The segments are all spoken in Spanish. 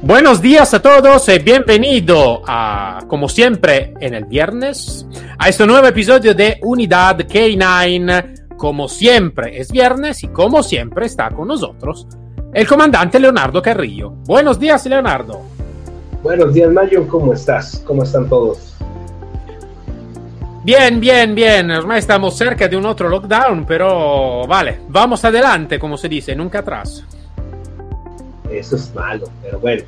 Buenos días a todos y bienvenido a, como siempre, en el viernes, a este nuevo episodio de Unidad K9. Como siempre es viernes y como siempre está con nosotros el comandante Leonardo Carrillo. Buenos días, Leonardo. Buenos días, Mayo. ¿Cómo estás? ¿Cómo están todos? Bien, bien, bien. Ormai estamos cerca de un otro lockdown, pero vale, vamos adelante, como se dice, nunca atrás. Eso es malo, pero bueno,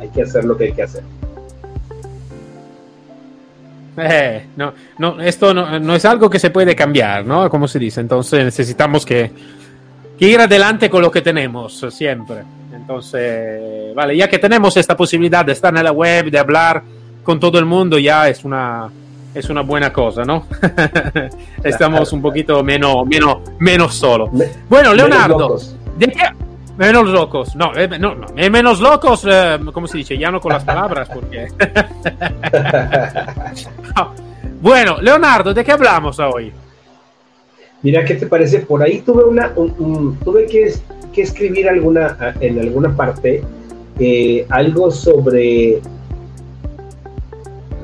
hay que hacer lo que hay que hacer. Eh, no, no, esto no, no, es algo que se puede cambiar, ¿no? Como se dice. Entonces necesitamos que, que, ir adelante con lo que tenemos siempre. Entonces, vale, ya que tenemos esta posibilidad de estar en la web, de hablar con todo el mundo, ya es una, es una buena cosa, ¿no? Estamos un poquito menos, menos, menos solo. Bueno, Leonardo, ¿de qué, Menos locos, no, eh, no, no eh, menos locos, eh, ¿cómo se dice? Ya no con las palabras, porque. Bueno, Leonardo, ¿de qué hablamos hoy? Mira, ¿qué te parece? Por ahí tuve una, un, tuve que, que, escribir alguna, en alguna parte eh, algo sobre,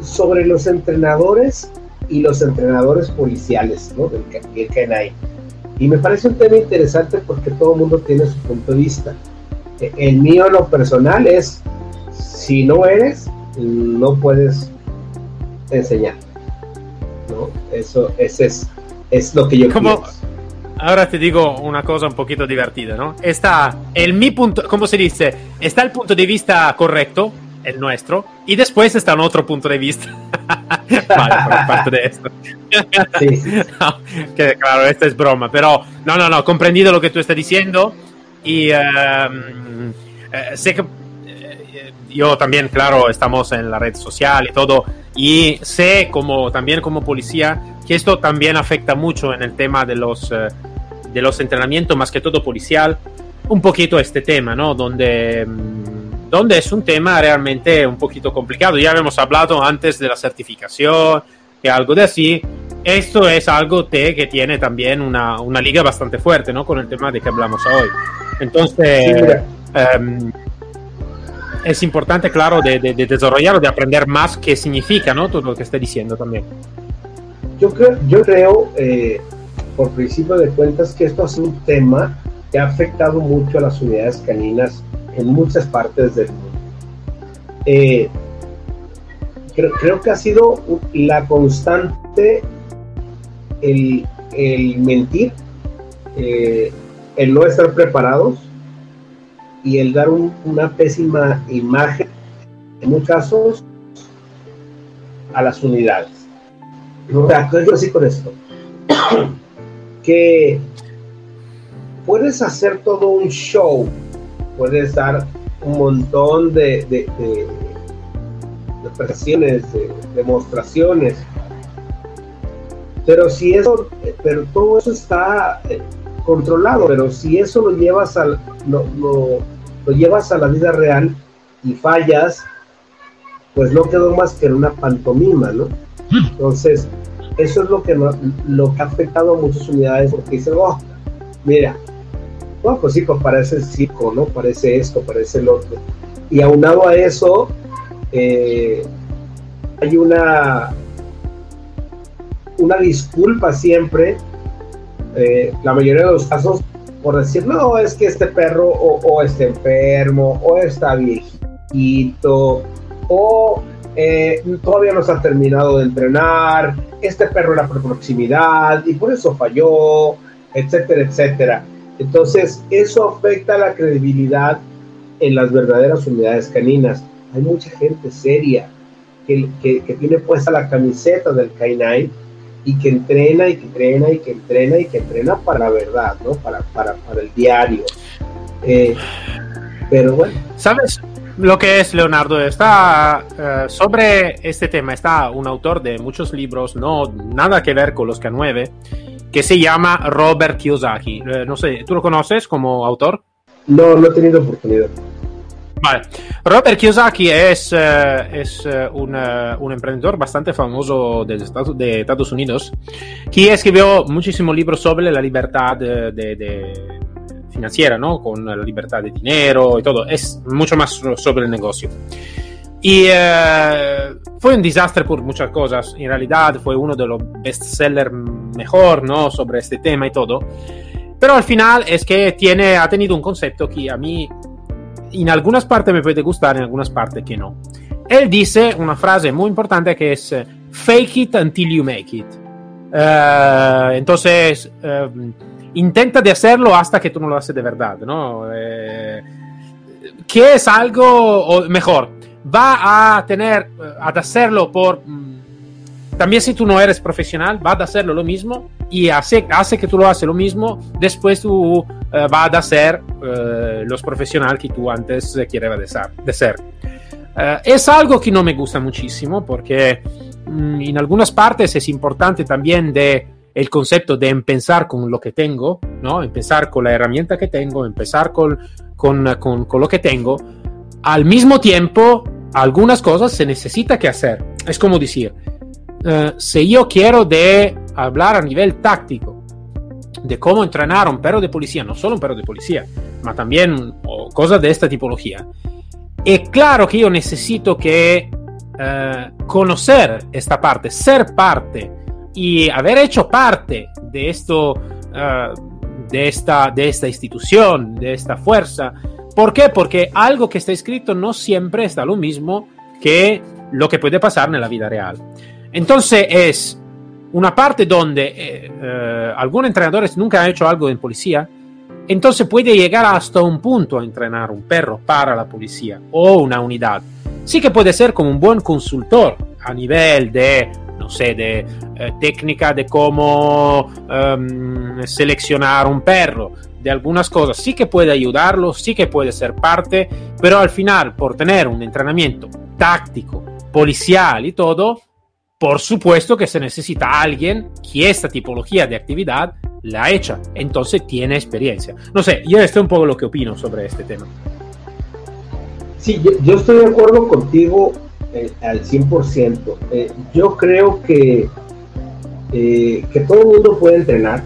sobre los entrenadores y los entrenadores policiales, ¿no? Del hay. Y me parece un tema interesante porque todo el mundo tiene su punto de vista. E, el mío, lo personal, es, si no eres, no puedes enseñar. ¿no? Eso, ese es, es lo que yo Como, Ahora te digo una cosa un poquito divertida, ¿no? Está el mi punto, ¿cómo se dice? Está el punto de vista correcto, el nuestro, y después está un otro punto de vista. vale, por parte de esto. no, que claro, esta es broma, pero no, no, no, comprendido lo que tú estás diciendo y uh, sé que eh, yo también, claro, estamos en la red social y todo, y sé como también como policía que esto también afecta mucho en el tema de los, uh, de los entrenamientos, más que todo policial, un poquito este tema, ¿no? Donde... Um, donde es un tema realmente un poquito complicado. Ya habíamos hablado antes de la certificación, y algo de así. Esto es algo que tiene también una, una, liga bastante fuerte, ¿no? Con el tema de que hablamos hoy. Entonces, sí, um, es importante, claro, de, de, de, desarrollar de aprender más qué significa, ¿no? Todo lo que esté diciendo también. Yo creo, yo creo eh, por principio de cuentas, que esto es un tema que ha afectado mucho a las unidades caninas en muchas partes del mundo. Eh, creo, creo, que ha sido la constante el, el mentir, eh, el no estar preparados y el dar un, una pésima imagen, en muchos casos, a las unidades. O sea, yo así con esto. que puedes hacer todo un show puedes dar un montón de, de, de, de de demostraciones. Pero si eso, pero todo eso está eh, controlado, pero si eso lo llevas al, lo, lo, llevas a la vida real y fallas, pues no quedó más que una pantomima, ¿no? Entonces, eso es lo que, no, lo que ha afectado a muchas unidades, porque dicen, oh, mira, no, pues sí, pues parece circo, ¿no? Parece esto, parece el otro. Y aunado a eso, eh, hay una, una disculpa siempre, eh, la mayoría de los casos, por decir, no, es que este perro o, o está enfermo, o está viejito, o eh, todavía no se ha terminado de entrenar, este perro era por proximidad y por eso falló, etcétera, etcétera. Entonces, eso afecta la credibilidad en las verdaderas unidades caninas. Hay mucha gente seria que, que, tiene puesta la camiseta del K9 y que entrena y que entrena y que entrena y que entrena para la verdad, ¿no? Para, para, para el diario. Eh, pero bueno. ¿Sabes? lo que es Leonardo está eh, sobre este tema está un autor de muchos libros no nada que ver con los K9 que se llama Robert Kiyosaki eh, no sé tú lo conoces como autor no no he tenido oportunidad Vale. Robert Kiyosaki es, uh, es uh, un, uh, un, emprendedor bastante famoso de Estados, de Estados Unidos que escribió muchísimos libros sobre la libertad de, de, de financiera, ¿no? Con la libertad de dinero y todo. Es mucho más sobre el negocio. Y fue un desastre por muchas cosas. En realidad fue uno de los bestsellers mejor, ¿no? Sobre este tema y todo. Pero al final es que tiene, ha tenido un concepto que a mí en algunas partes me puede gustar, en algunas partes que no. Él dice una frase muy importante que es fake it until you make it. Uh, entonces, uh, intenta de hacerlo hasta que tú no lo haces de verdad, ¿no? Eh, que es algo, mejor, va a tener, a hacerlo por... También si tú no eres profesional, va a hacerlo lo mismo y hace, que tú lo haces lo mismo, después tú uh, vas a ser uh, los profesionales que tú antes querías de ser. Uh, es algo que no me gusta muchísimo porque mm, en algunas partes es importante también de el concepto de empezar con lo que tengo, ¿no? Empezar con la herramienta que tengo, empezar con, con, con, con lo que tengo. Al mismo tiempo, algunas cosas se necesita que hacer. Es como decir, Uh, si yo quiero de hablar a nivel táctico de cómo entrenar a un perro de policía, no solo un perro de policía, ma también cosas de esta tipología, es claro que yo necesito que uh, conocer esta parte, ser parte y haber hecho parte de esto, uh, de, esta, de esta institución, de esta fuerza. ¿Por qué? Porque algo que está escrito no siempre está lo mismo que lo que puede pasar en la vida real. Entonces es una parte donde eh, eh, algún entrenador nunca ha hecho algo en policía, entonces puede llegar hasta un punto a entrenar un perro para la policía o una unidad. Sí que puede ser como un buen consultor a nivel de, no sé, de eh, técnica de cómo um, seleccionar un perro, de algunas cosas. Sí que puede ayudarlo, sí que puede ser parte, pero al final, por tener un entrenamiento táctico, policial y todo, por supuesto que se necesita alguien que esta tipología de actividad la hecha, entonces tiene experiencia. No sé, yo esto es un poco lo que opino sobre este tema. Sí, yo, estoy de acuerdo contigo eh, al 100%. Eh, yo creo que, eh, que todo el mundo puede entrenar.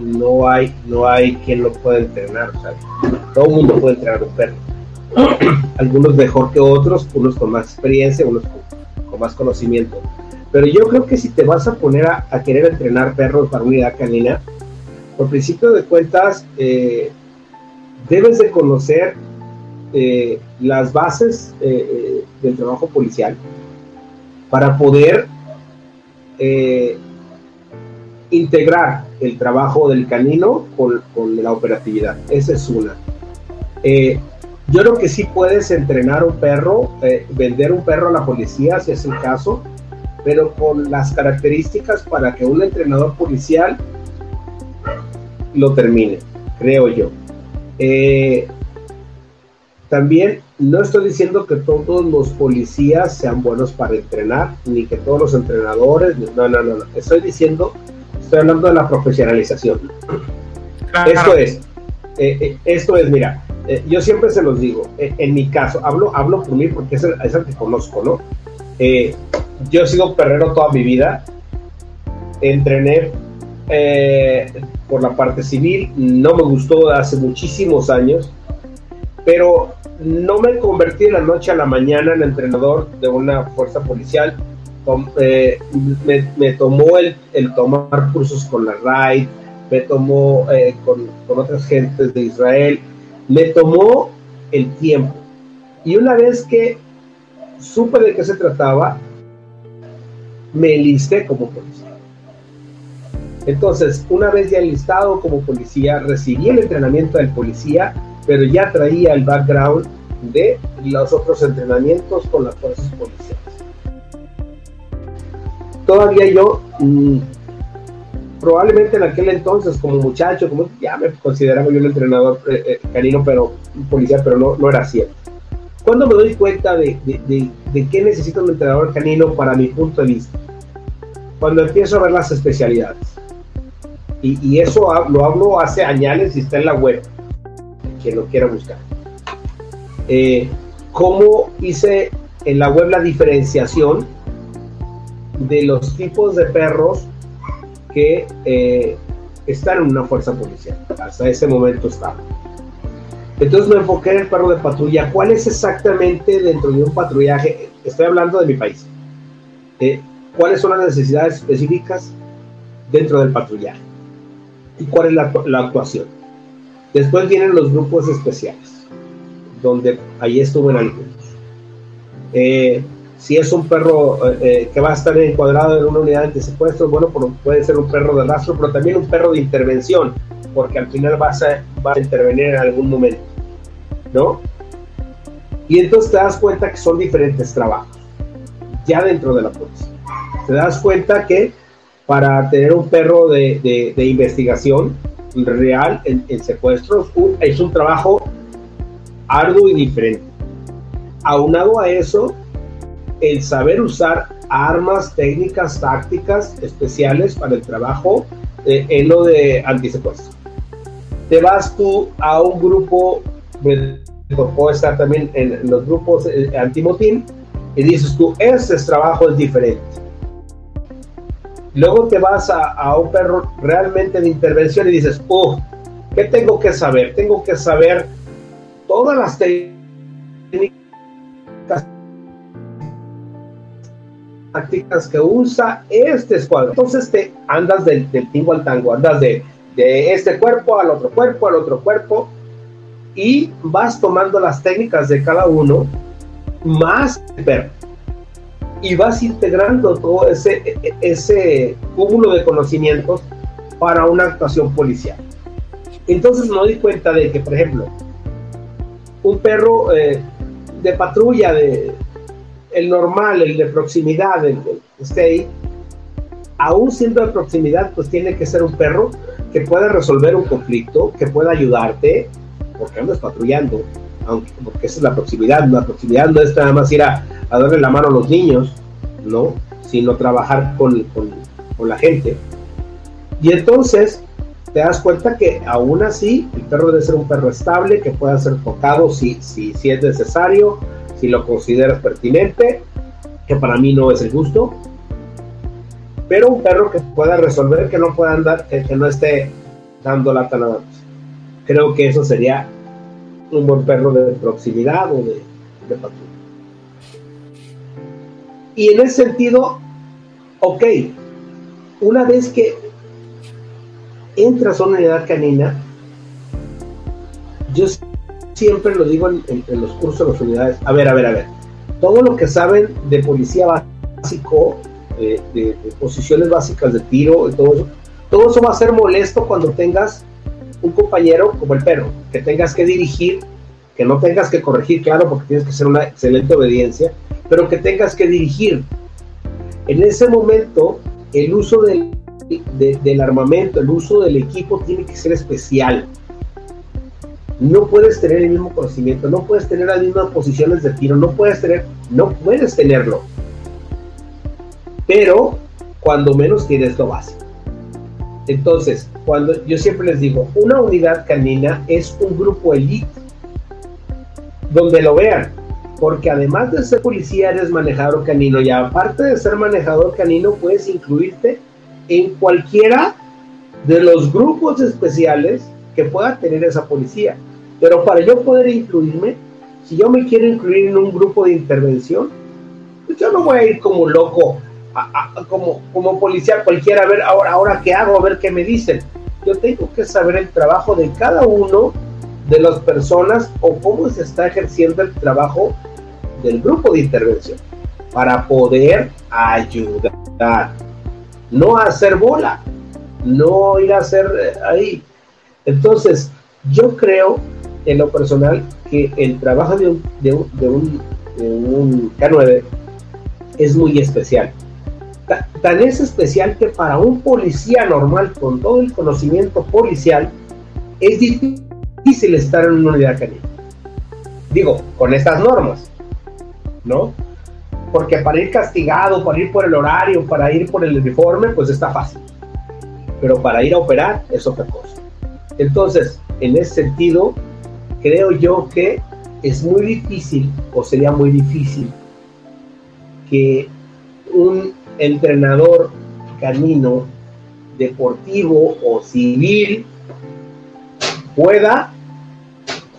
No hay, no hay quien lo pueda entrenar. Todo el mundo puede entrenar un perro. Algunos mejor que otros, unos con más experiencia, unos con más conocimiento. Pero yo creo que si te vas a poner a, querer entrenar perros para unidad canina, por principio de cuentas, eh, debes de conocer eh, las bases eh, del trabajo policial para poder integrar el trabajo del canino con la operatividad. Esa es una. Yo creo que sí puedes entrenar un perro, eh, vender un perro a la policía, si es el caso, pero con las características para que un entrenador policial lo termine, creo yo. Eh, también no estoy diciendo que todos los policías sean buenos para entrenar, ni que todos los entrenadores, no, no, no, no. estoy diciendo, estoy hablando de la profesionalización. Claro. Esto es, eh, esto es, mira, eh, yo siempre se los digo, eh, en mi caso, hablo, hablo por mí porque es el, es el que conozco, ¿no? Eh, yo he sido perrero toda mi vida, entrené eh, por la parte civil, no me gustó hace muchísimos años, pero no me convertí de la noche a la mañana en entrenador de una fuerza policial. Tom, eh, me, me, tomó el, el, tomar cursos con la RAID, me tomó eh, con, con otras gentes de Israel, me tomó el tiempo. Y una vez que supe de qué se trataba, me enlisté como policía. Entonces, una vez ya enlistado como policía, recibí el entrenamiento del policía, pero ya traía el background de los otros entrenamientos con las fuerzas policiales. Todavía yo mmm, probablemente en aquel entonces, como muchacho, como ya me consideraba yo un entrenador eh, eh, canino, pero un policía, pero no, no era cierto. Cuando me doy cuenta de, de, de, qué necesita un entrenador canino para mi punto de vista? Cuando empiezo a ver las especialidades. Y, y eso lo hablo hace años y está en la web, quien lo quiera buscar. Eh, ¿Cómo hice en la web la diferenciación de los tipos de perros que eh, están en una fuerza policial. Hasta ese momento estaba. Entonces me enfoqué en el perro de patrulla. ¿Cuál es exactamente dentro de un patrullaje? Estoy hablando de mi país. Eh, ¿Cuáles son las necesidades específicas dentro del patrullaje? ¿Y cuál es la, la actuación? Después vienen los grupos especiales, donde ahí estuve en algunos. Eh, si es un perro eh, eh, que va a estar encuadrado en una unidad de secuestro, bueno, puede ser un perro de rastro, pero también un perro de intervención, porque al final vas a, a intervenir en algún momento, ¿no? Y entonces te das cuenta que son diferentes trabajos, ya dentro de la policía. Te das cuenta que para tener un perro de, de, investigación real en, en secuestros es un trabajo arduo y diferente. Aunado a eso, el saber usar armas, técnicas, tácticas especiales para el trabajo eh, en lo de antisecuestro. Te vas tú a un grupo, me tocó estar también en los grupos eh, antimotín, y dices tú, ese trabajo es diferente. Luego te vas a, a, un perro realmente de intervención y dices, oh, ¿qué tengo que saber? Tengo que saber todas las técnicas tácticas que usa este escuadrón. Entonces te andas del, del tingo al tango, andas de, este cuerpo al otro cuerpo, al otro cuerpo, y vas tomando las técnicas de cada uno más perro. Y vas integrando todo ese, cúmulo de conocimientos para una actuación policial. Entonces me doy cuenta de que, por ejemplo, un perro eh, de patrulla de, el normal, el de proximidad, el, stay, aún siendo de proximidad, pues tiene que ser un perro que pueda resolver un conflicto, que pueda ayudarte, porque andas patrullando, aunque, porque esa es la proximidad. La proximidad no es nada más ir a, darle la mano a los niños, ¿no? Sino trabajar con, con, la gente. Y entonces te das cuenta que aún así el perro debe ser un perro estable, que pueda ser tocado si, si, si es necesario, si lo consideras pertinente, que para mí no es el gusto, pero un perro que pueda resolver, que no pueda andar, que, no esté dando lata nada más. Creo que eso sería un buen perro de proximidad o de, de patrulla. Y en ese sentido, ok, una vez que entras a una unidad canina, yo siempre lo digo en, los cursos de las unidades, a ver, a ver, a ver, todo lo que saben de policía básico, de, de, posiciones básicas de tiro y todo eso, todo eso va a ser molesto cuando tengas un compañero como el perro, que tengas que dirigir, que no tengas que corregir, claro, porque tienes que ser una excelente obediencia, pero que tengas que dirigir. En ese momento, el uso del armamento, el uso del equipo tiene que ser especial no puedes tener el mismo conocimiento, no puedes tener las mismas posiciones de tiro, no puedes tener, no puedes tenerlo. Pero cuando menos tienes lo básico. Entonces, cuando yo siempre les digo, una unidad canina es un grupo elite, donde lo vean, porque además de ser policía eres manejador canino y aparte de ser manejador canino puedes incluirte en cualquiera de los grupos especiales que pueda tener esa policía. Pero para yo poder incluirme, si yo me quiero incluir en un grupo de intervención, pues yo no voy a ir como loco, como, como policía cualquiera, a ver ahora, ahora qué hago, a ver qué me dicen. Yo tengo que saber el trabajo de cada uno de las personas o cómo se está ejerciendo el trabajo del grupo de intervención para poder ayudar, no hacer bola, no ir a hacer eh, ahí. Entonces, yo creo en lo personal que el trabajo de un, de un, de un, K9 es muy especial. tan es especial que para un policía normal con todo el conocimiento policial es difícil estar en una unidad canina. Digo, con estas normas, ¿no? Porque para ir castigado, para ir por el horario, para ir por el uniforme, pues está fácil. Pero para ir a operar es otra cosa. Entonces, en ese sentido, creo yo que es muy difícil, o sería muy difícil, que un entrenador canino deportivo o civil pueda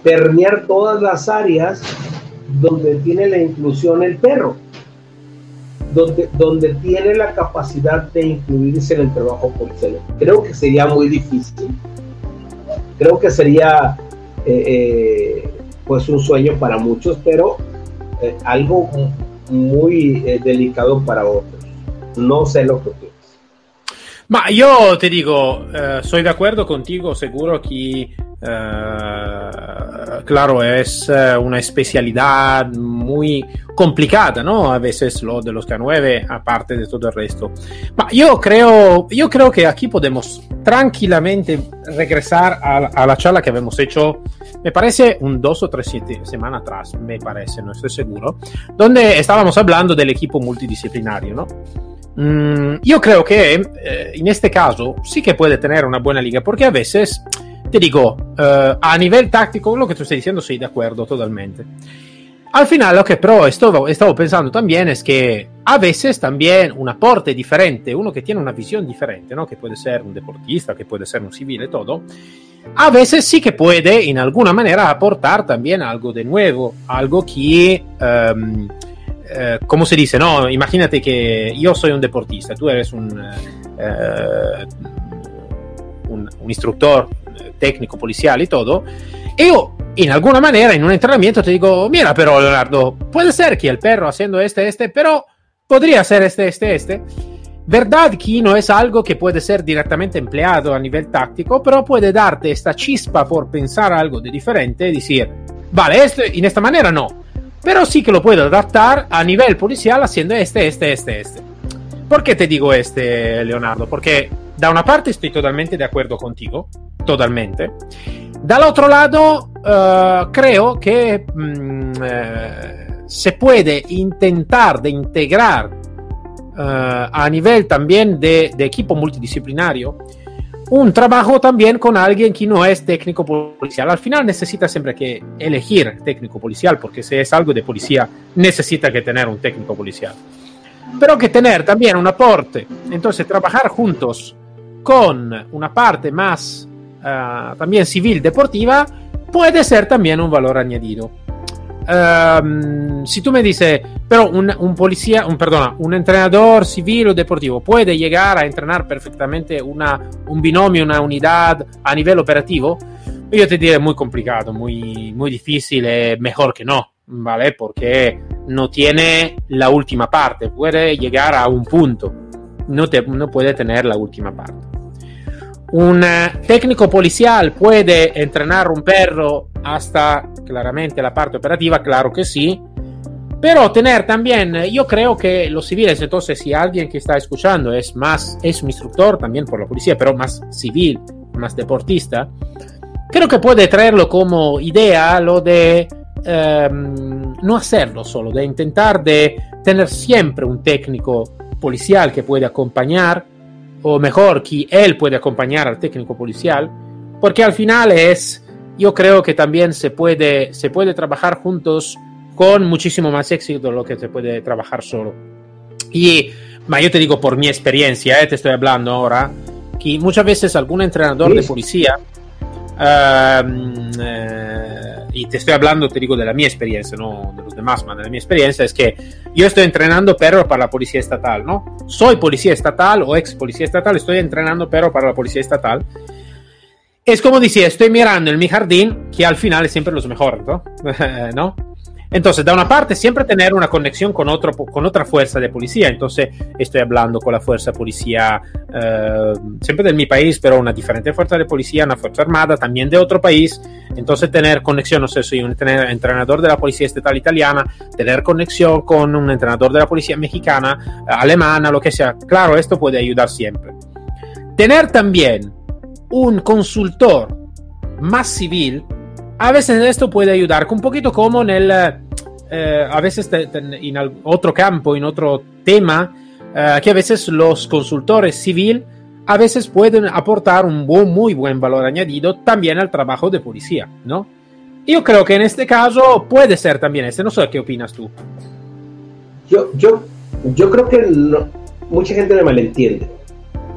permear todas las áreas donde tiene la inclusión el perro, donde, donde tiene la capacidad de incluirse en el trabajo policial. Creo que sería muy difícil, creo que sería eh, eh, pues un sueño para muchos, pero eh, algo muy delicado para otros. No sé lo que piensas. Ma io ti dico, eh, soy de acuerdo contigo, seguro que Uh, claro, es uh, una especialidad muy complicada, ¿no? A veces lo de los K9, aparte de todo el resto. Ma yo creo, yo creo que aquí podemos tranquilamente regresar a, la charla que habíamos hecho, me parece un dos o tres semanas atrás, me parece, no estoy seguro, donde estábamos hablando del equipo multidisciplinario, ¿no? Mm, yo creo que eh, en este caso sí que puede tener una buena liga, porque a veces te digo, uh, a nivel táctico, lo que tú estás diciendo, sí, de acuerdo, totalmente. Al final, lo que pero estaba, estaba pensando también es que a veces también un aporte diferente, uno que tiene una visión diferente, ¿no? que puede ser un deportista, que puede ser un civil y todo, a veces sí que puede en alguna manera aportar también algo de nuevo, algo que, um, uh, ¿cómo se dice? No, imagínate que yo soy un deportista, tú eres un, uh, un, un instructor técnico, policial y todo, y yo en alguna manera en un entrenamiento te digo, mira, pero Leonardo, puede ser que el perro haciendo este, este, pero podría ser este, este, este. Verdad que no es algo que puede ser directamente empleado a nivel táctico, pero puede darte esta chispa por pensar algo de diferente y decir, vale, esto en esta manera no, pero sí que lo puedo adaptar a nivel policial haciendo este, este, este, este. ¿Por qué te digo este, Leonardo? Porque da una parte estoy totalmente de acuerdo contigo, totalmente. Del otro lado, uh, creo que mm, eh, se puede intentar de integrar uh, a nivel también de, de, equipo multidisciplinario un trabajo también con alguien que no es técnico policial. Al final necesita siempre que elegir técnico policial, porque si es algo de policía, necesita que tener un técnico policial. Pero que tener también un aporte, entonces trabajar juntos con una parte más uh, también civil deportiva, puede ser también un valor añadido. Um, si tú me dices, pero un, policía, un, perdona, un entrenador civil o deportivo puede llegar a entrenar perfectamente una, un binomio, una unidad a nivel operativo, yo te diré muy complicado, muy, muy difícil, mejor que no, ¿vale? Porque no tiene la última parte, puede llegar a un punto, no, te, no puede tener la última parte. Un técnico policial puede entrenar un perro hasta claramente la parte operativa, claro que sí. Pero tener también, yo creo que los civiles, entonces si alguien que está escuchando es más, es un instructor también por la policía, pero más civil, más deportista, creo que puede traerlo como idea lo de um, no hacerlo solo, de intentar de tener siempre un técnico policial que puede acompañar o mejor, que él puede acompañar al técnico policial, porque al final es, yo creo que también se puede, se puede trabajar juntos con muchísimo más éxito de lo que se puede trabajar solo. Y, ma yo te digo por mi experiencia, eh, te estoy hablando ahora, que muchas veces algún entrenador sí. de policía Uh, eh, y te estoy hablando, te digo, de la mia experiencia, no de los demás, ma de la mia experiencia es que yo estoy entrenando perro para la policía estatal, ¿no? Soy policía estatal o ex policía estatal, estoy entrenando perro para la policía estatal. Es como decía, estoy mirando en mi jardín, que al final es siempre los mejores, ¿no? ¿no? Entonces, da una parte, siempre tener una conexión con, otro, con otra fuerza de policía. Entonces, estoy hablando con la fuerza de policía, eh, siempre de mi país, pero una diferente fuerza de policía, una fuerza armada también de otro país. Entonces, tener conexión, no sé, soy un entrenador de la policía estatal italiana, tener conexión con un entrenador de la policía mexicana, alemana, lo que sea. Claro, esto puede ayudar siempre. Tener también un consultor más civil a veces esto puede ayudar, un poquito como en el, eh, a veces en otro campo, en otro tema, eh, que a veces los consultores civil a veces pueden aportar un muy buen valor añadido también al trabajo de policía, ¿no? Yo creo que en este caso puede ser también este, no sé qué opinas tú. Yo, yo, yo creo que mucha gente me malentiende.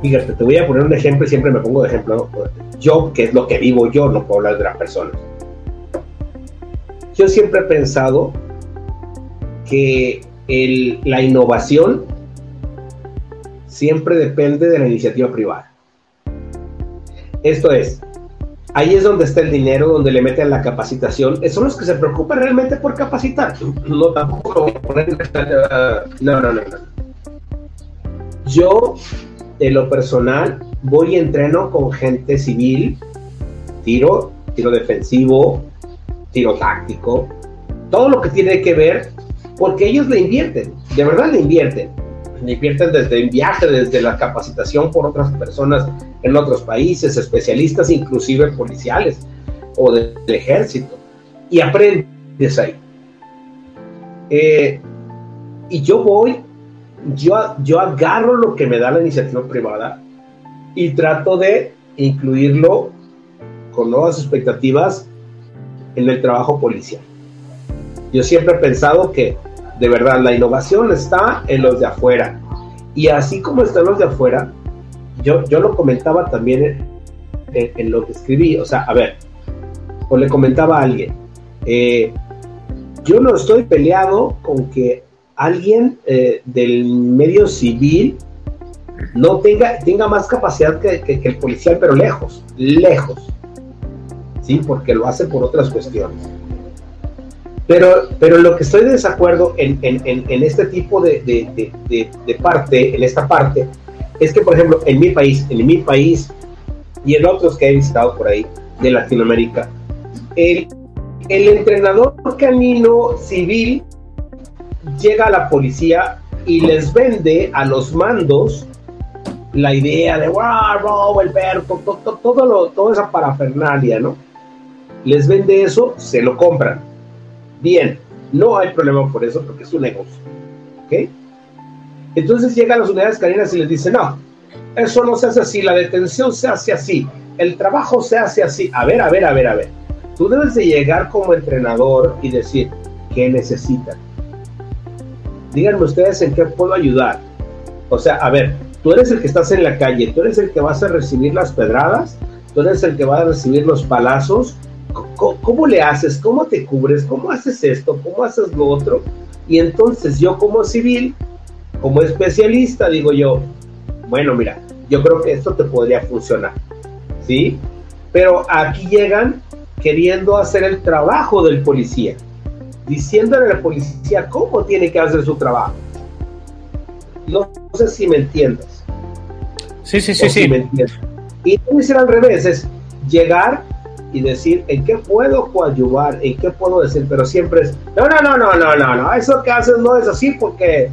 Fíjate, te voy a poner un ejemplo siempre me pongo de ejemplo. Yo, que es lo que vivo yo, no puedo hablar de las personas yo siempre he pensado que la innovación siempre depende de la iniciativa privada. Esto es, ahí es donde está el dinero, donde le meten la capacitación. Son los que se preocupan realmente por capacitar. No, tampoco lo voy a poner no, no, no. Yo, en lo personal, voy y entreno con gente civil, tiro, tiro defensivo, tiro táctico, todo lo que tiene que ver, porque ellos le invierten, de verdad le invierten. Le invierten desde el viaje, desde la capacitación por otras personas en otros países, especialistas, inclusive policiales o del ejército, y aprendes ahí. Eh, y yo voy, yo, yo agarro lo que me da la iniciativa privada y trato de incluirlo con nuevas expectativas en el trabajo policial. Yo siempre he pensado que de verdad la innovación está en los de afuera. Y así como están los de afuera, yo, yo lo comentaba también en, lo que escribí. O sea, a ver, o le comentaba a alguien, eh, yo no estoy peleado con que alguien eh, del medio civil no tenga, tenga más capacidad que, que, el policial, pero lejos, lejos. ¿Sí? Porque lo hace por otras cuestiones. Pero, pero lo que estoy de desacuerdo en, en, en, este tipo de, de, de, parte, en esta parte, es que, por ejemplo, en mi país, en mi país y en otros que he visitado por ahí de Latinoamérica, el, el entrenador canino civil llega a la policía y les vende a los mandos la idea de wow, el perro, todo, todo, lo, toda esa parafernalia, ¿no? Les vende eso, se lo compran. Bien, no hay problema por eso porque es un negocio. ¿Ok? Entonces llegan las unidades caninas y les dicen, no, eso no se hace así, la detención se hace así, el trabajo se hace así. A ver, a ver, a ver, a ver. Tú debes de llegar como entrenador y decir, ¿qué necesitan? Díganme ustedes en qué puedo ayudar. O sea, a ver, tú eres el que estás en la calle, tú eres el que vas a recibir las pedradas, tú eres el que va a recibir los palazos, ¿cómo, le haces? ¿Cómo te cubres? ¿Cómo haces esto? ¿Cómo haces lo otro? Y entonces yo como civil, como especialista, digo yo, bueno, mira, yo creo que esto te podría funcionar, ¿sí? Pero aquí llegan queriendo hacer el trabajo del policía, diciéndole al policía cómo tiene que hacer su trabajo. No sé si me entiendes. Sí, sí, sí, sí. Y debe ser al revés, es llegar y decir en qué puedo coadyuvar, en qué puedo decir, pero siempre es, no, no, no, no, no, no, no, eso que haces no es así porque,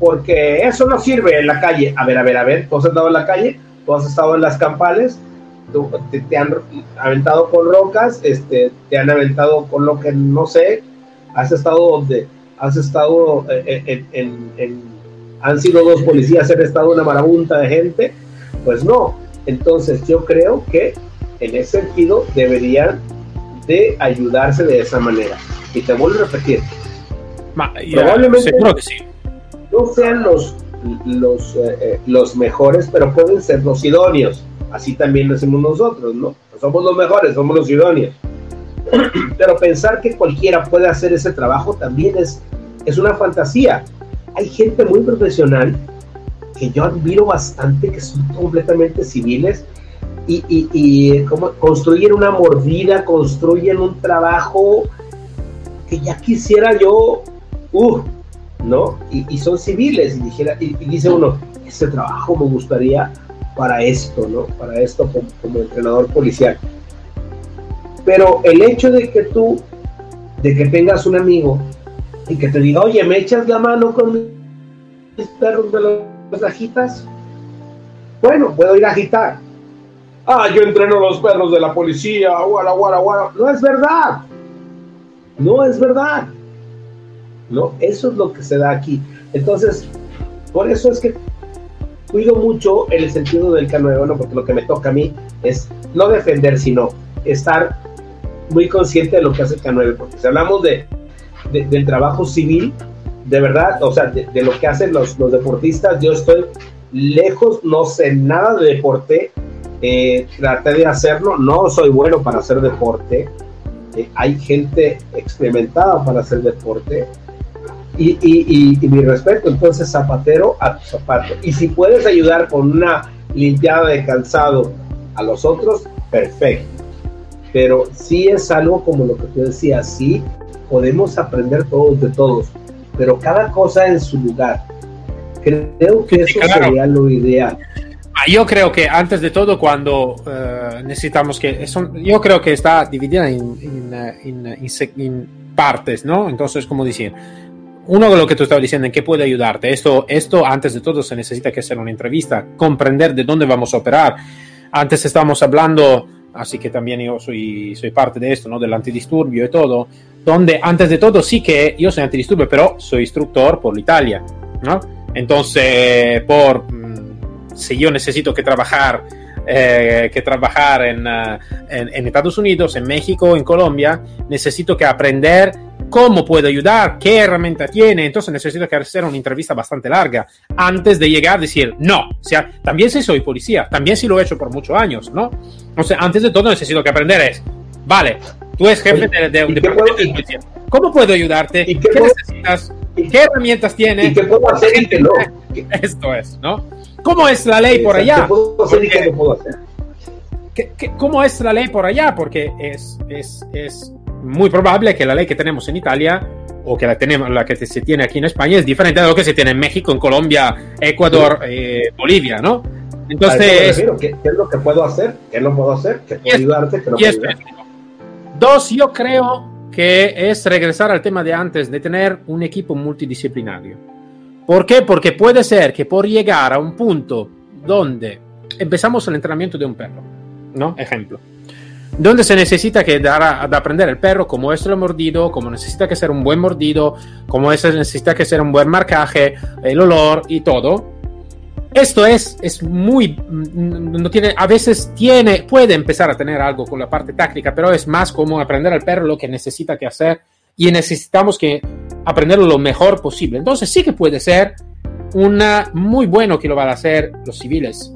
porque eso no sirve en la calle. A ver, a ver, a ver, tú has estado en la calle, tú has estado en las campales, tú, te, han aventado con rocas, este, te han aventado con lo que no sé, has estado donde, has estado eh, eh, en, en, han sido dos policías, han estado una marabunta de gente, pues no. Entonces yo creo que en ese sentido deberían de ayudarse de esa manera. Y te vuelvo a repetir, probablemente no sean los, los, eh, eh, los mejores, pero pueden ser los idóneos. Así también lo hacemos nosotros, ¿no? No somos los mejores, somos los idóneos. pero pensar que cualquiera puede hacer ese trabajo también es, es una fantasía. Hay gente muy profesional que yo admiro bastante, que son completamente civiles y, y, como construyen una mordida, construyen un trabajo que ya quisiera yo, uh, ¿no? Y, son civiles, y, dijera, y, dice uno, ese trabajo me gustaría para esto, ¿no? Para esto como, entrenador policial. Pero el hecho de que tú, de que tengas un amigo y que te diga, oye, ¿me echas la mano con mis perros de las agitas? Bueno, puedo ir a agitar. Ah, yo entreno los perros de la policía, guara, guara, guara. No es verdad. No es verdad. No, eso es lo que se da aquí. Entonces, por eso es que cuido mucho el sentido del K9, ¿no? porque lo que me toca a mí es no defender, sino estar muy consciente de lo que hace el K9, porque si hablamos de, del trabajo civil, de verdad, o sea, de, lo que hacen los, los, deportistas, yo estoy lejos, no sé nada de deporte, eh, traté de hacerlo, no soy bueno para hacer deporte, eh, hay gente experimentada para hacer deporte, y, y, y, mi respeto, entonces zapatero a tu zapato. Y si puedes ayudar con una limpiada de calzado a los otros, perfecto. Pero sí es algo como lo que tú decías, sí podemos aprender todos de todos, pero cada cosa en su lugar. Creo que eso sería lo ideal. Ah, yo creo que antes de todo, cuando uh, necesitamos que. Yo creo que está dividida en, en, en, partes, ¿no? Entonces, como decir, uno de lo que tú estabas diciendo, ¿en qué puede ayudarte? Esto, esto, antes de todo, se necesita que hacer una entrevista, comprender de dónde vamos a operar. Antes estábamos hablando, así que también yo soy, soy parte de esto, ¿no? Del antidisturbio y todo, donde antes de todo sí que yo soy antidisturbio, pero soy instructor por Italia, ¿no? Entonces, por, si yo necesito que trabajar eh, que trabajar en, uh, en, en, Estados Unidos, en México, en Colombia, necesito que aprender cómo puedo ayudar, qué herramienta tiene, entonces necesito que hacer una entrevista bastante larga antes de llegar a decir, no, o sea, también si soy policía, también si lo he hecho por muchos años, ¿no? O sea, antes de todo necesito que aprender es, vale, tú eres jefe de, de un departamento de policía, ¿cómo puedo ayudarte? ¿Qué, qué necesitas? ¿Qué herramientas tienes? ¿Y qué puedo hacer y? Esto es, ¿no? ¿Cómo es la ley por allá? ¿Qué cómo es la ley por allá? Porque es, es, es muy probable que la ley que tenemos en Italia o que la, tenemos, la que se tiene aquí en España es diferente de lo que se tiene en México, en Colombia, Ecuador, eh, Bolivia, ¿no? Entonces... ¿Qué, ¿Qué, es lo que puedo hacer? ¿Qué no puedo hacer? ¿Qué puedo ayudarte? ¿Qué no puedo ayudar? Dos, yo creo que es regresar al tema de antes, de tener un equipo multidisciplinario. ¿Por qué? Porque puede ser que por llegar a un punto donde empezamos el entrenamiento de un perro, ¿no? Ejemplo donde se necesita que dar a, aprender el perro cómo es el mordido, cómo necesita que ser un buen mordido, cómo es, necesita que ser un buen marcaje, el olor y todo. Esto es, es muy, mm, no tiene, a veces tiene, puede empezar a tener algo con la parte táctica, pero es más como aprender al perro lo que necesita que hacer y necesitamos que aprenderlo lo mejor posible. Entonces sí que puede ser una muy bueno que lo van a hacer los civiles.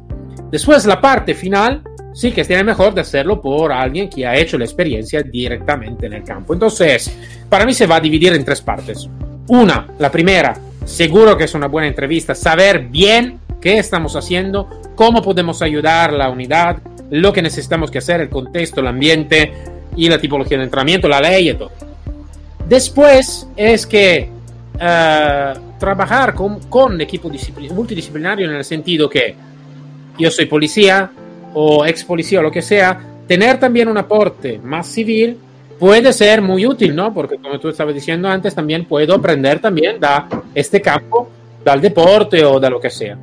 Después la parte final sí que tiene mejor de hacerlo por alguien que ha hecho la experiencia directamente en el campo. Entonces, para mí se va a dividir en tres partes. Una, la primera, seguro que es una buena entrevista, saber bien qué estamos haciendo, cómo podemos ayudar la unidad, lo que necesitamos que hacer, el contexto, el ambiente y la tipología de entrenamiento, la ley y todo. Después es que uh, trabajar con, con equipo multidisciplinario en el sentido que yo soy policía, o ex policía o lo que sea, tener también un aporte más civil puede ser muy útil, ¿no? Porque como tú estabas diciendo antes, también puedo aprender también de este campo, del deporte o de lo que sea.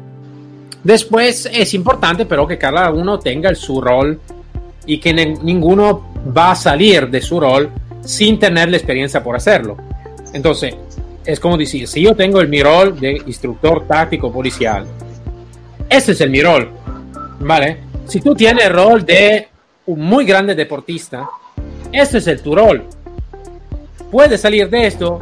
Después es importante pero que cada uno tenga su rol y que ninguno va a salir de su rol sin tener la experiencia por hacerlo. Entonces, es como decir, si yo tengo el mi rol de instructor táctico policial, ese es el mi rol, ¿vale? si tú tienes el rol de un muy grande deportista, este es el tu rol. ¿Puedes salir de esto?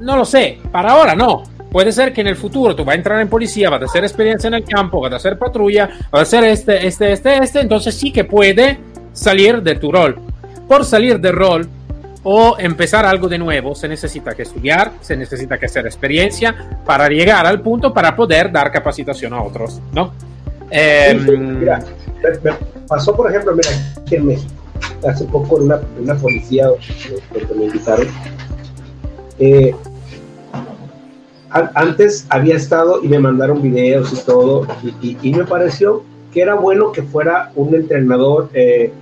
No lo sé, para ahora no. Puede ser que en el futuro tú vas a entrar en policía, vas a hacer experiencia en el campo, vas a hacer patrulla, vas a hacer este, este, este, este, entonces sí que puede salir de tu rol. Por salir del rol o empezar algo de nuevo, se necesita que estudiar, se necesita que hacer experiencia para llegar al punto para poder dar capacitación a otros, ¿no? Eh, me, pasó, por ejemplo, mira, aquí en México, hace poco en una, una policía donde me invitaron, Eh, antes había estado y me mandaron videos y todo, y, me pareció que era bueno que fuera un entrenador eh,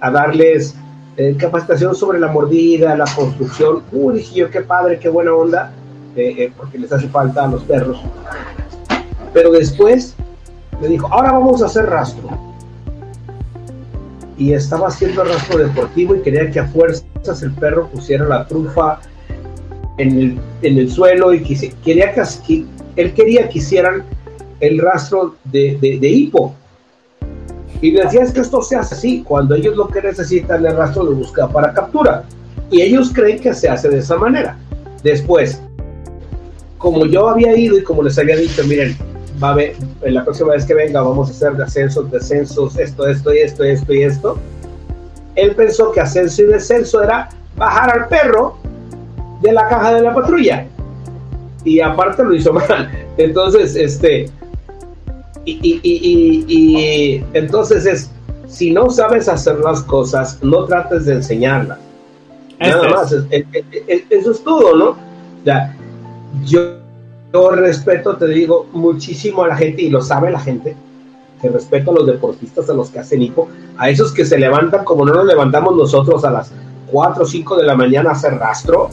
a darles eh, capacitación sobre la mordida, la construcción. Uy, dije yo, qué padre, qué buena onda, porque les hace falta a los perros. Pero después me dijo, ahora vamos a hacer rastro. Y estaba haciendo rastro deportivo y quería que a fuerzas el perro pusiera la trufa en el, suelo y quería que, él quería que hicieran el rastro de, de, hipo. Y decía es que esto se hace así, cuando ellos lo que necesitan es rastro de búsqueda para captura. Y ellos creen que se hace de esa manera. Después, como yo había ido y como les había dicho, miren, va a ver, en la próxima vez que venga vamos a hacer ascensos, descensos, esto, esto y esto, esto y esto. Él pensó que ascenso y descenso era bajar al perro de la caja de la patrulla. Y aparte lo hizo mal. Entonces, este, y, y, entonces es, si no sabes hacer las cosas, no trates de enseñarlas. Nada más, eso es todo, ¿no? Ya, yo, yo respeto, te digo, muchísimo a la gente, y lo sabe la gente, que respeto a los deportistas, a los que hacen hipo, a esos que se levantan como no nos levantamos nosotros a las 4 o 5 de la mañana a hacer rastro,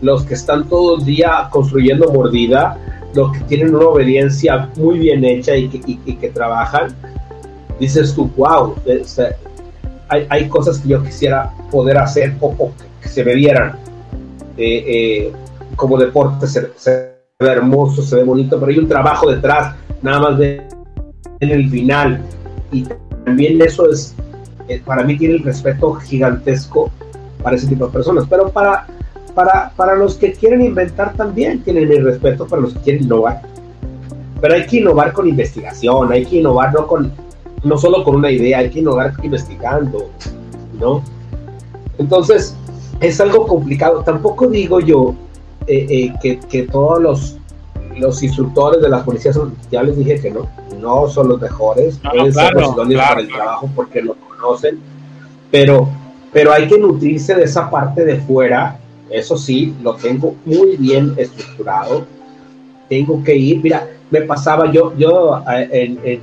los que están todo el día construyendo mordida, los que tienen una obediencia muy bien hecha y que, trabajan, dices tú, wow, hay, cosas que yo quisiera poder hacer o, que se me vieran eh, eh, como deporte, se, ve hermoso, se ve bonito, pero hay un trabajo detrás, nada más de en el final. Y también eso es, eh, para mí tiene el respeto gigantesco para ese tipo de personas. Pero para para, para los que quieren inventar también tienen mi respeto para los que quieren innovar. Pero hay que innovar con investigación, hay que innovar no, con, no solo con una idea, hay que innovar investigando, ¿no? Entonces, es algo complicado. Tampoco digo yo eh, eh, que, que, todos los, los instructores de las policías, ya les dije que no, no son los mejores, no, pueden ser los para el trabajo porque lo conocen, pero, pero hay que nutrirse de esa parte de fuera eso sí, lo tengo muy bien estructurado. Tengo que ir, mira, me pasaba yo, yo eh,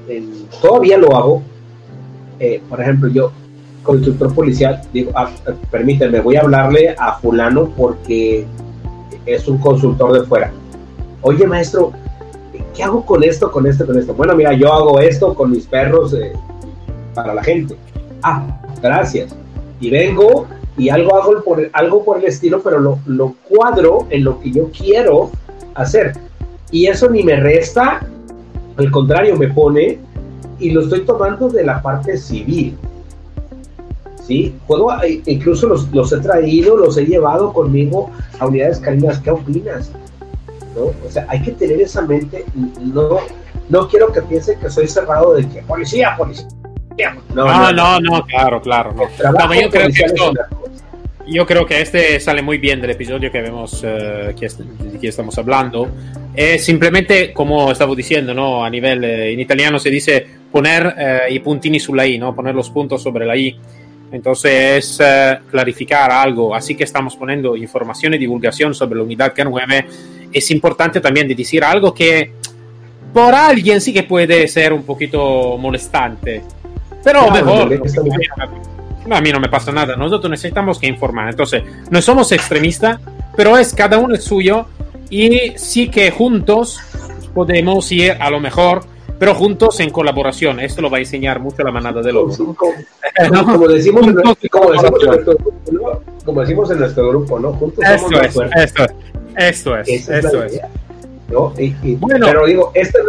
todavía lo hago. Eh, por ejemplo, yo con el instructor policial digo, ah, permíteme, voy a hablarle a fulano porque es un consultor de fuera. Oye, maestro, ¿qué hago con esto, con esto, con esto? Bueno, mira, yo hago esto con mis perros eh, para la gente. Ah, gracias. Y vengo y algo hago por, algo por el estilo, pero lo, lo cuadro en lo que yo quiero hacer. Y eso ni me resta, al contrario, me pone y lo estoy tomando de la parte civil. ¿Sí? Puedo, incluso los, los he traído, los he llevado conmigo a unidades caninas. ¿Qué opinas? ¿No? O sea, hay que tener esa mente. No, no quiero que piensen que soy cerrado de que policía, policía. No, no, no, claro, claro. yo creo que yo creo que este sale muy bien del episodio que vemos, eh, que, de que estamos hablando. Es simplemente, como estaba diciendo, ¿no? A nivel, eh, en italiano se dice poner eh, i puntini sulla I, ¿no? Poner los puntos sobre la I. Entonces, es clarificar algo. Así que estamos poniendo información y divulgación sobre la unidad K9. Es importante también de decir algo que por alguien sí que puede ser un poquito molestante. Pero mejor a mí no me pasa nada. Nosotros necesitamos que informar. Entonces, no somos extremistas, pero es cada uno el suyo y sí que juntos podemos ir a lo mejor, pero juntos en colaboración. Esto lo va a enseñar mucho la manada de lobos. Como, decimos, en nuestro, como, decimos, en nuestro, grupo, ¿no? Juntos somos esto es, esto es, esto es, esto es. ¿no? bueno, pero digo, esto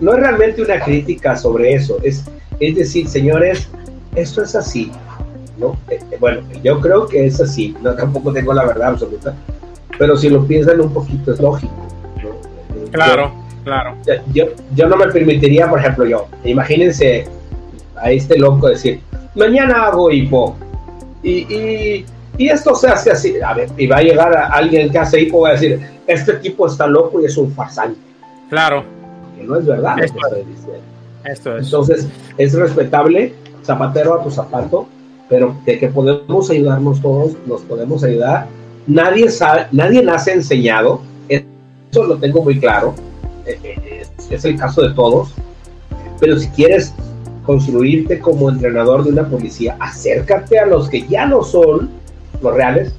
no es realmente una crítica sobre eso, es, es decir, señores, esto es así, eh, eh, bueno, yo creo que es así, no tampoco tengo la verdad absoluta, pero si lo piensan un poquito es lógico. Eh, claro, claro. Yo, yo no me permitiría, por ejemplo, yo, imagínense a este loco decir, mañana hago hipo y, y, esto se hace así, a ver, y va a llegar a alguien que hace hipo y va a decir, este tipo está loco y es un farsante. Claro. Que no es verdad esto, esto es. Entonces, es respetable, zapatero a tu zapato, pero de que podemos ayudarnos todos, nos podemos ayudar. Nadie sabe, nadie nace enseñado, eso lo tengo muy claro, eh, eh, es el caso de todos, pero si quieres construirte como entrenador de una policía, acércate a los que ya no son los reales,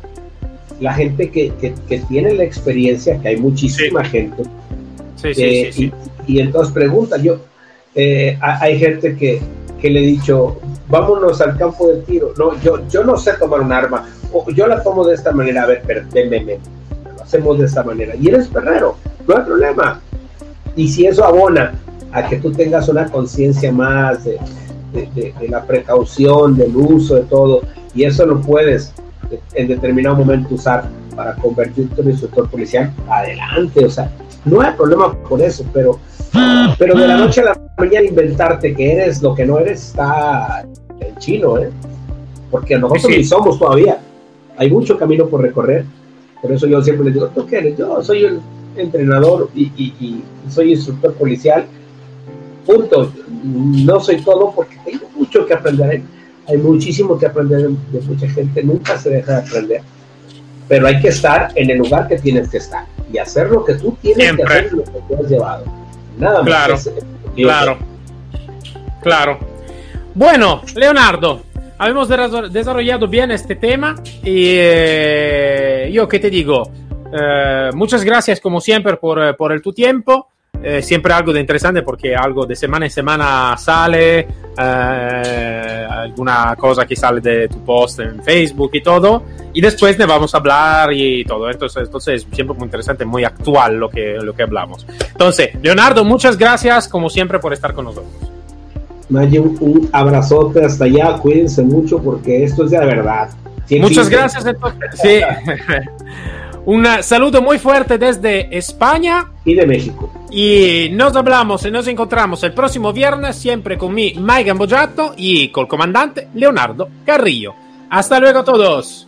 la gente que, que, tiene la experiencia, que hay muchísima gente. Sí, sí, eh, sí, y, y, entonces pregunta, yo, eh, hay gente que, que, le he dicho, vámonos al campo de tiro. No, yo, yo no sé tomar un arma, yo la tomo de esta manera, a ver, ven. lo hacemos de esta manera. Y eres perrero, no hay problema. Y si eso abona a que tú tengas una conciencia más de, de, la precaución, del uso, de todo, y eso lo puedes en determinado momento usar para convertirte en instructor policial, adelante, o sea, no hay problema por eso, pero, pero de la noche a la mañana inventarte que eres lo que no eres está en chino, ¿eh? Porque nosotros ni somos todavía, hay mucho camino por recorrer, por eso yo siempre les digo, ¿tú qué eres? Yo soy el entrenador y, y soy instructor policial, punto, no soy todo porque tengo mucho que aprender, ¿eh? hay muchísimo que aprender de, mucha gente, nunca se deja de aprender, pero hay que estar en el lugar que tienes que estar y hacer lo que tú tienes que hacer lo que tú has llevado. Nada más. Claro, claro, claro. Bueno, Leonardo, habíamos desarrollado bien este tema y eh, yo qué te digo, eh, muchas gracias como siempre por, por el tu tiempo. Eh, siempre algo de interesante porque algo de semana en semana sale, eh, alguna cosa que sale de tu post en Facebook y todo, y después ne vamos a hablar y todo. Entonces, entonces siempre muy interesante, muy actual lo que, lo que hablamos. Entonces, Leonardo, muchas gracias como siempre por estar con nosotros. Maggie, un abrazote hasta allá, cuídense mucho porque esto es de verdad. muchas gracias. Sí. Un saludo muy fuerte desde España. Y de México. Y nos hablamos y nos encontramos el próximo viernes siempre con mi Mike Gambojato y con el comandante Leonardo Carrillo. Hasta luego a todos.